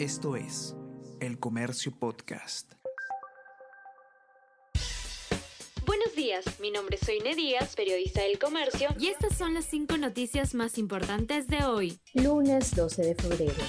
Esto es El Comercio Podcast. Buenos días, mi nombre es Soine Díaz, periodista del comercio, y estas son las cinco noticias más importantes de hoy. Lunes 12 de febrero.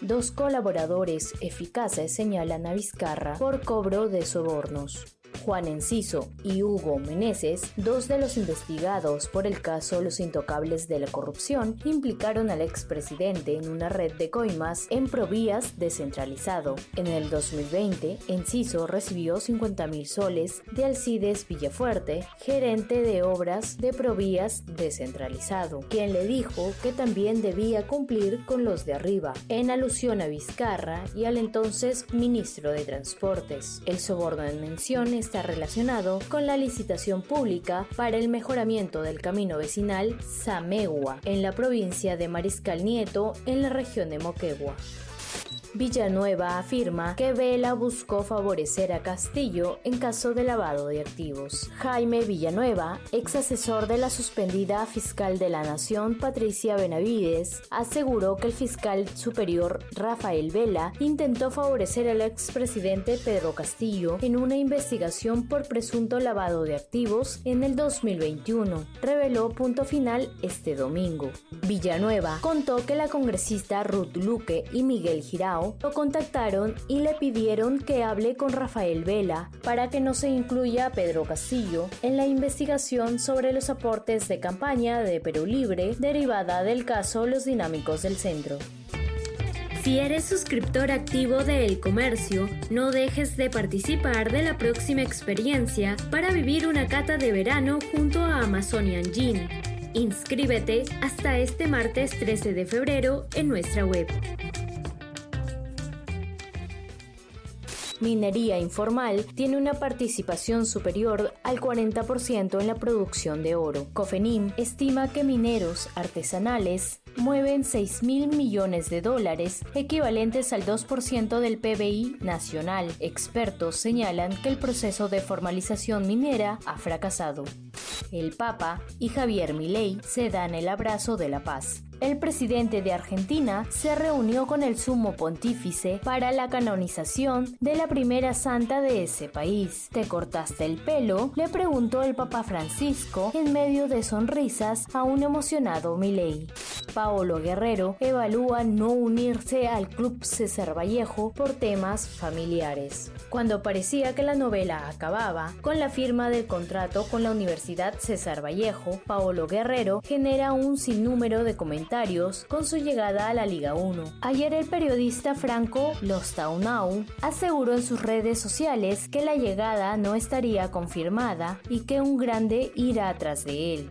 Dos colaboradores eficaces señalan a Vizcarra por cobro de sobornos. Juan Enciso y Hugo Meneses, dos de los investigados por el caso Los Intocables de la Corrupción, implicaron al expresidente en una red de coimas en Provías descentralizado. En el 2020, Enciso recibió 50 mil soles de Alcides Villafuerte, gerente de obras de Provías descentralizado, quien le dijo que también debía cumplir con los de arriba, en alusión a Vizcarra y al entonces ministro de Transportes. El soborno en mención está relacionado con la licitación pública para el mejoramiento del camino vecinal Samegua en la provincia de Mariscal Nieto en la región de Moquegua. Villanueva afirma que Vela buscó favorecer a Castillo en caso de lavado de activos. Jaime Villanueva, ex asesor de la suspendida fiscal de la Nación Patricia Benavides, aseguró que el fiscal superior Rafael Vela intentó favorecer al expresidente Pedro Castillo en una investigación por presunto lavado de activos en el 2021. Reveló punto final este domingo. Villanueva contó que la congresista Ruth Luque y Miguel Girao lo contactaron y le pidieron que hable con Rafael Vela para que no se incluya a Pedro Castillo en la investigación sobre los aportes de campaña de Perú Libre derivada del caso Los Dinámicos del Centro. Si eres suscriptor activo de El Comercio, no dejes de participar de la próxima experiencia para vivir una cata de verano junto a Amazonian Gin. Inscríbete hasta este martes 13 de febrero en nuestra web. Minería informal tiene una participación superior al 40% en la producción de oro. Cofenim estima que mineros artesanales mueven 6 mil millones de dólares, equivalentes al 2% del PBI nacional. Expertos señalan que el proceso de formalización minera ha fracasado. El Papa y Javier Milei se dan el abrazo de la paz el presidente de Argentina se reunió con el sumo pontífice para la canonización de la primera santa de ese país. ¿Te cortaste el pelo? le preguntó el Papa Francisco en medio de sonrisas a un emocionado Milei. Paolo Guerrero evalúa no unirse al Club César Vallejo por temas familiares. Cuando parecía que la novela acababa, con la firma del contrato con la Universidad César Vallejo, Paolo Guerrero genera un sinnúmero de comentarios con su llegada a la Liga 1. Ayer el periodista Franco Lostaunau aseguró en sus redes sociales que la llegada no estaría confirmada y que un grande irá atrás de él.